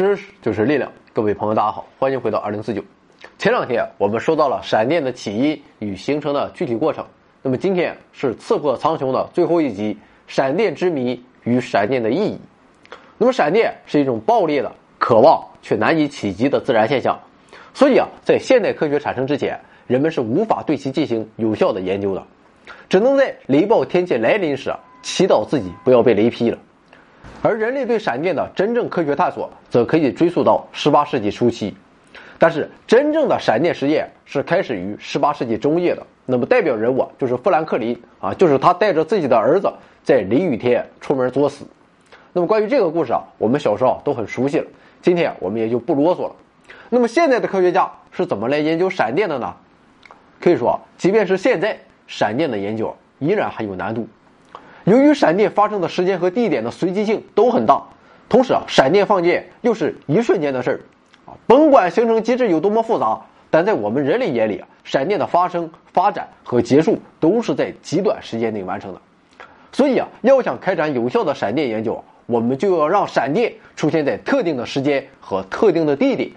知识就是力量，各位朋友，大家好，欢迎回到二零四九。前两天我们说到了闪电的起因与形成的具体过程，那么今天是刺破苍穹的最后一集——闪电之谜与闪电的意义。那么，闪电是一种暴烈的、渴望却难以企及的自然现象，所以啊，在现代科学产生之前，人们是无法对其进行有效的研究的，只能在雷暴天气来临时祈祷自己不要被雷劈了。而人类对闪电的真正科学探索，则可以追溯到18世纪初期。但是，真正的闪电实验是开始于18世纪中叶的。那么，代表人物就是富兰克林啊，就是他带着自己的儿子在雷雨天出门作死。那么，关于这个故事啊，我们小时候都很熟悉了。今天我们也就不啰嗦了。那么，现在的科学家是怎么来研究闪电的呢？可以说，即便是现在，闪电的研究依然还有难度。由于闪电发生的时间和地点的随机性都很大，同时啊，闪电放电又是一瞬间的事儿，啊，甭管形成机制有多么复杂，但在我们人类眼里啊，闪电的发生、发展和结束都是在极短时间内完成的。所以啊，要想开展有效的闪电研究，我们就要让闪电出现在特定的时间和特定的地点。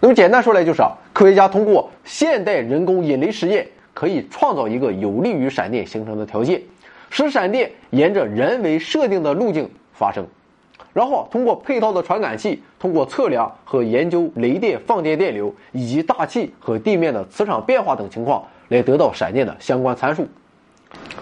那么简单说来就是啊，科学家通过现代人工引雷实验，可以创造一个有利于闪电形成的条件。使闪电沿着人为设定的路径发生，然后通过配套的传感器，通过测量和研究雷电放电电流以及大气和地面的磁场变化等情况，来得到闪电的相关参数。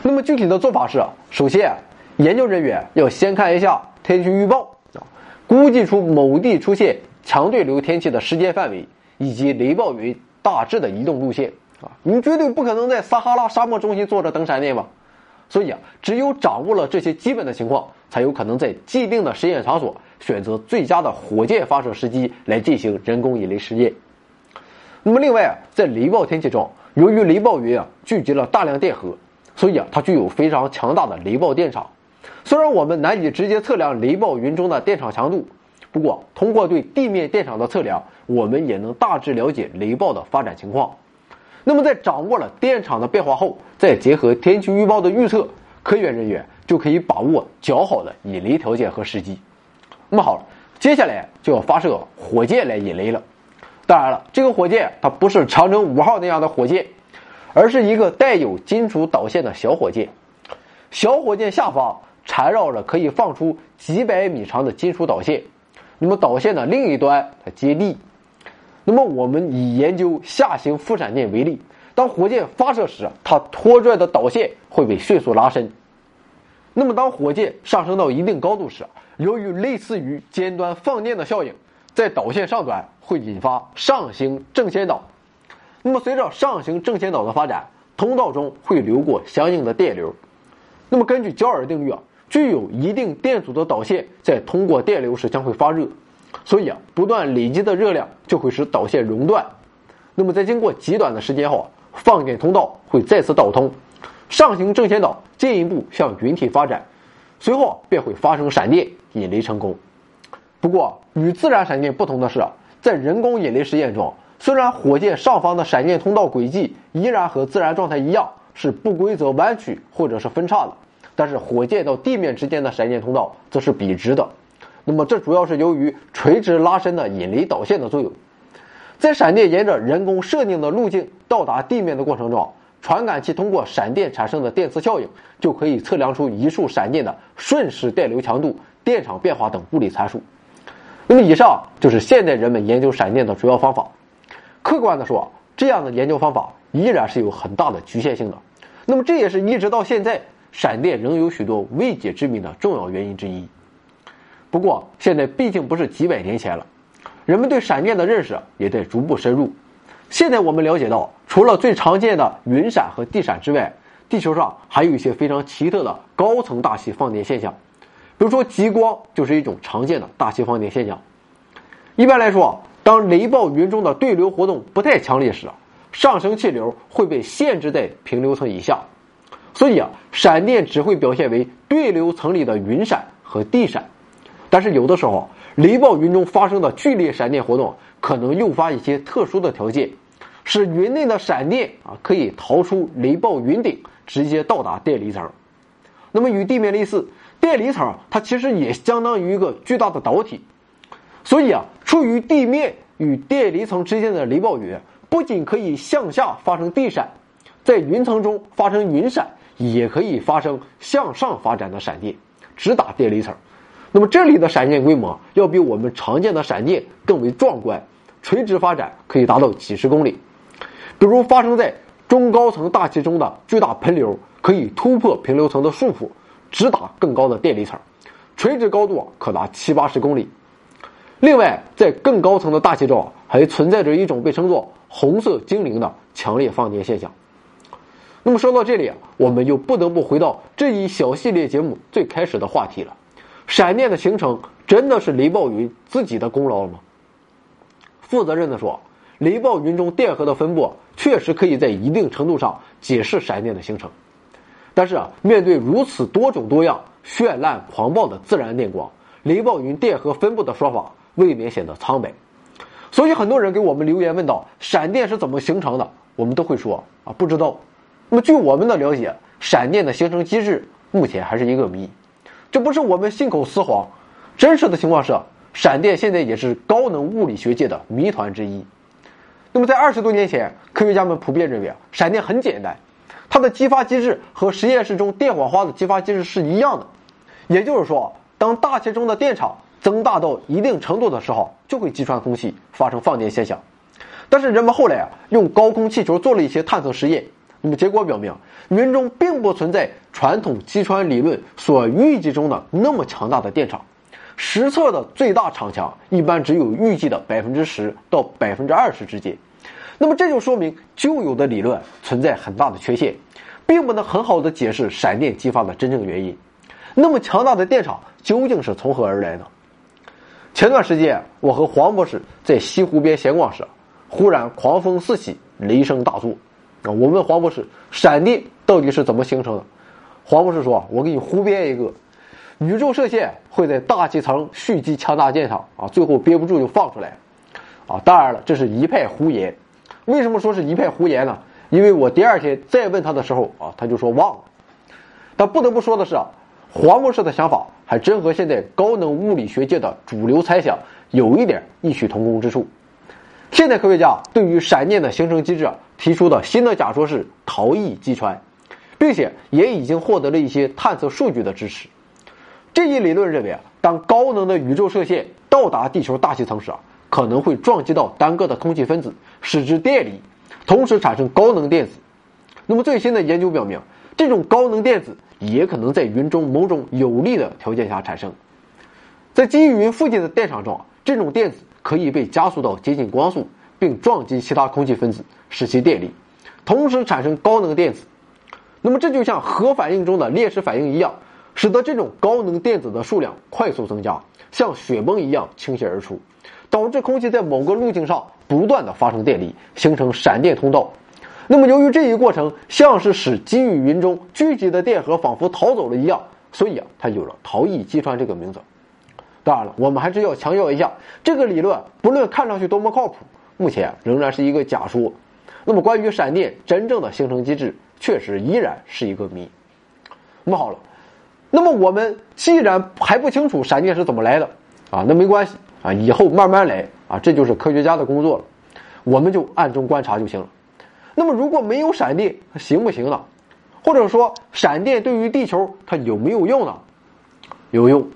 那么具体的做法是：首先，研究人员要先看一下天气预报啊，估计出某地出现强对流天气的时间范围以及雷暴云大致的移动路线啊。你绝对不可能在撒哈拉沙漠中心坐着等闪电吧？所以啊，只有掌握了这些基本的情况，才有可能在既定的实验场所选择最佳的火箭发射时机来进行人工引雷实验。那么，另外啊，在雷暴天气中，由于雷暴云啊聚集了大量电荷，所以啊，它具有非常强大的雷暴电场。虽然我们难以直接测量雷暴云中的电场强度，不过通过对地面电场的测量，我们也能大致了解雷暴的发展情况。那么，在掌握了电场的变化后，再结合天气预报的预测，科研人员就可以把握较好的引雷条件和时机。那么好了，接下来就要发射火箭来引雷了。当然了，这个火箭它不是长征五号那样的火箭，而是一个带有金属导线的小火箭。小火箭下方缠绕着可以放出几百米长的金属导线，那么导线的另一端它接地。那么，我们以研究下行副闪电为例，当火箭发射时，它拖拽的导线会被迅速拉伸。那么，当火箭上升到一定高度时，由于类似于尖端放电的效应，在导线上端会引发上行正弦导。那么，随着上行正弦导的发展，通道中会流过相应的电流。那么，根据焦耳定律啊，具有一定电阻的导线在通过电流时将会发热。所以啊，不断累积的热量就会使导线熔断。那么在经过极短的时间后，放电通道会再次导通，上行正弦导进一步向云体发展，随后便会发生闪电引雷成功。不过与自然闪电不同的是，在人工引雷实验中，虽然火箭上方的闪电通道轨迹依然和自然状态一样是不规则弯曲或者是分叉的，但是火箭到地面之间的闪电通道则是笔直的。那么，这主要是由于垂直拉伸的引雷导线的作用。在闪电沿着人工设定的路径到达地面的过程中，传感器通过闪电产生的电磁效应，就可以测量出一束闪电的瞬时电流强度、电场变化等物理参数。那么，以上就是现代人们研究闪电的主要方法。客观的说，这样的研究方法依然是有很大的局限性的。那么，这也是一直到现在，闪电仍有许多未解之谜的重要原因之一。不过，现在毕竟不是几百年前了，人们对闪电的认识也在逐步深入。现在我们了解到，除了最常见的云闪和地闪之外，地球上还有一些非常奇特的高层大气放电现象。比如说，极光就是一种常见的大气放电现象。一般来说，当雷暴云中的对流活动不太强烈时，上升气流会被限制在平流层以下，所以啊，闪电只会表现为对流层里的云闪和地闪。但是有的时候，雷暴云中发生的剧烈闪电活动可能诱发一些特殊的条件，使云内的闪电啊可以逃出雷暴云顶，直接到达电离层。那么与地面类似，电离层它其实也相当于一个巨大的导体，所以啊，处于地面与电离层之间的雷暴云，不仅可以向下发生地闪，在云层中发生云闪，也可以发生向上发展的闪电，直达电离层。那么这里的闪电规模要比我们常见的闪电更为壮观，垂直发展可以达到几十公里。比如发生在中高层大气中的巨大喷流，可以突破平流层的束缚，直达更高的电离层，垂直高度可达七八十公里。另外，在更高层的大气中还存在着一种被称作“红色精灵”的强烈放电现象。那么说到这里，我们就不得不回到这一小系列节目最开始的话题了。闪电的形成真的是雷暴云自己的功劳了吗？负责任的说，雷暴云中电荷的分布确实可以在一定程度上解释闪电的形成。但是啊，面对如此多种多样、绚烂狂暴的自然电光，雷暴云电荷分布的说法未免显得苍白。所以很多人给我们留言问到闪电是怎么形成的，我们都会说啊不知道。那么据我们的了解，闪电的形成机制目前还是一个谜。这不是我们信口雌黄，真实的情况是，闪电现在也是高能物理学界的谜团之一。那么在二十多年前，科学家们普遍认为啊，闪电很简单，它的激发机制和实验室中电火花的激发机制是一样的。也就是说，当大气中的电场增大到一定程度的时候，就会击穿空气，发生放电现象。但是人们后来啊，用高空气球做了一些探测实验。那么结果表明，云中并不存在传统击穿理论所预计中的那么强大的电场，实测的最大场强一般只有预计的百分之十到百分之二十之间。那么这就说明旧有的理论存在很大的缺陷，并不能很好的解释闪电激发的真正原因。那么强大的电场究竟是从何而来呢？前段时间我和黄博士在西湖边闲逛时，忽然狂风四起，雷声大作。啊！我问黄博士，闪电到底是怎么形成的？黄博士说：“我给你胡编一个，宇宙射线会在大气层蓄积强大电场啊，最后憋不住就放出来。”啊，当然了，这是一派胡言。为什么说是一派胡言呢？因为我第二天再问他的时候啊，他就说忘了。但不得不说的是啊，黄博士的想法还真和现在高能物理学界的主流猜想有一点异曲同工之处。现代科学家对于闪电的形成机制提出的新的假说是逃逸击穿，并且也已经获得了一些探测数据的支持。这一理论认为啊，当高能的宇宙射线到达地球大气层时啊，可能会撞击到单个的空气分子，使之电离，同时产生高能电子。那么最新的研究表明，这种高能电子也可能在云中某种有利的条件下产生。在基于云附近的电场中，这种电子。可以被加速到接近光速，并撞击其他空气分子，使其电离，同时产生高能电子。那么这就像核反应中的链式反应一样，使得这种高能电子的数量快速增加，像雪崩一样倾泻而出，导致空气在某个路径上不断的发生电离，形成闪电通道。那么由于这一过程像是使积雨云中聚集的电荷仿佛逃走了一样，所以啊，它有了逃逸击穿这个名字。当然了，我们还是要强调一下，这个理论不论看上去多么靠谱，目前仍然是一个假说。那么，关于闪电真正的形成机制，确实依然是一个谜。那么好了，那么我们既然还不清楚闪电是怎么来的啊，那没关系啊，以后慢慢来啊，这就是科学家的工作了，我们就暗中观察就行了。那么，如果没有闪电，行不行呢？或者说，闪电对于地球它有没有用呢？有用。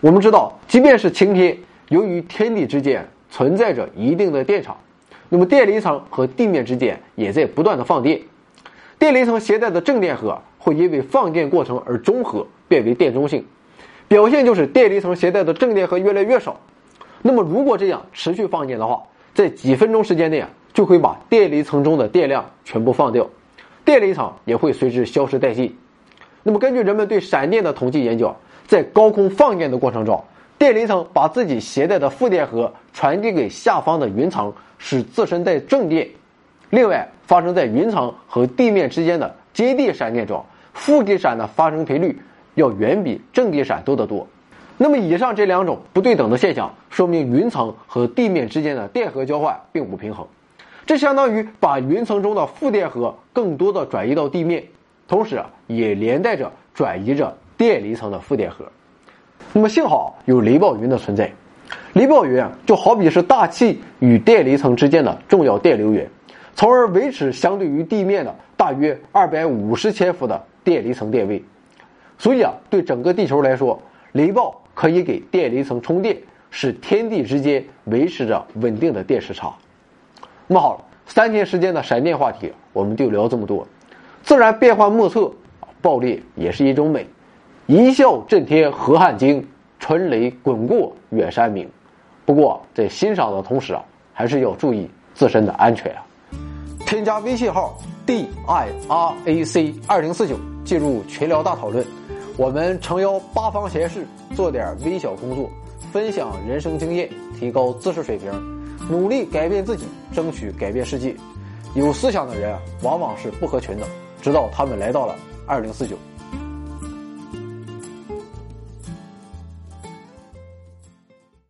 我们知道，即便是晴天，由于天地之间存在着一定的电场，那么电离层和地面之间也在不断的放电。电离层携带的正电荷会因为放电过程而中和，变为电中性。表现就是电离层携带的正电荷越来越少。那么如果这样持续放电的话，在几分钟时间内啊，就会把电离层中的电量全部放掉，电离层也会随之消失殆尽。那么根据人们对闪电的统计研究。在高空放电的过程中，电离层把自己携带的负电荷传递给下方的云层，使自身带正电。另外，发生在云层和地面之间的接地闪电中，负电闪的发生频率要远比正电闪多得多。那么，以上这两种不对等的现象，说明云层和地面之间的电荷交换并不平衡。这相当于把云层中的负电荷更多的转移到地面，同时也连带着转移着。电离层的负电荷，那么幸好有雷暴云的存在。雷暴源就好比是大气与电离层之间的重要电流源，从而维持相对于地面的大约二百五十千伏的电离层电位。所以啊，对整个地球来说，雷暴可以给电离层充电，使天地之间维持着稳定的电时差。那么好了，三天时间的闪电话题我们就聊这么多。自然变幻莫测，爆裂也是一种美。一笑震天河汉惊，春雷滚过远山明。不过在欣赏的同时啊，还是要注意自身的安全啊。添加微信号 d i r a c 二零四九，进入群聊大讨论。我们诚邀八方贤士做点微小工作，分享人生经验，提高知识水平，努力改变自己，争取改变世界。有思想的人往往是不合群的。直到他们来到了二零四九。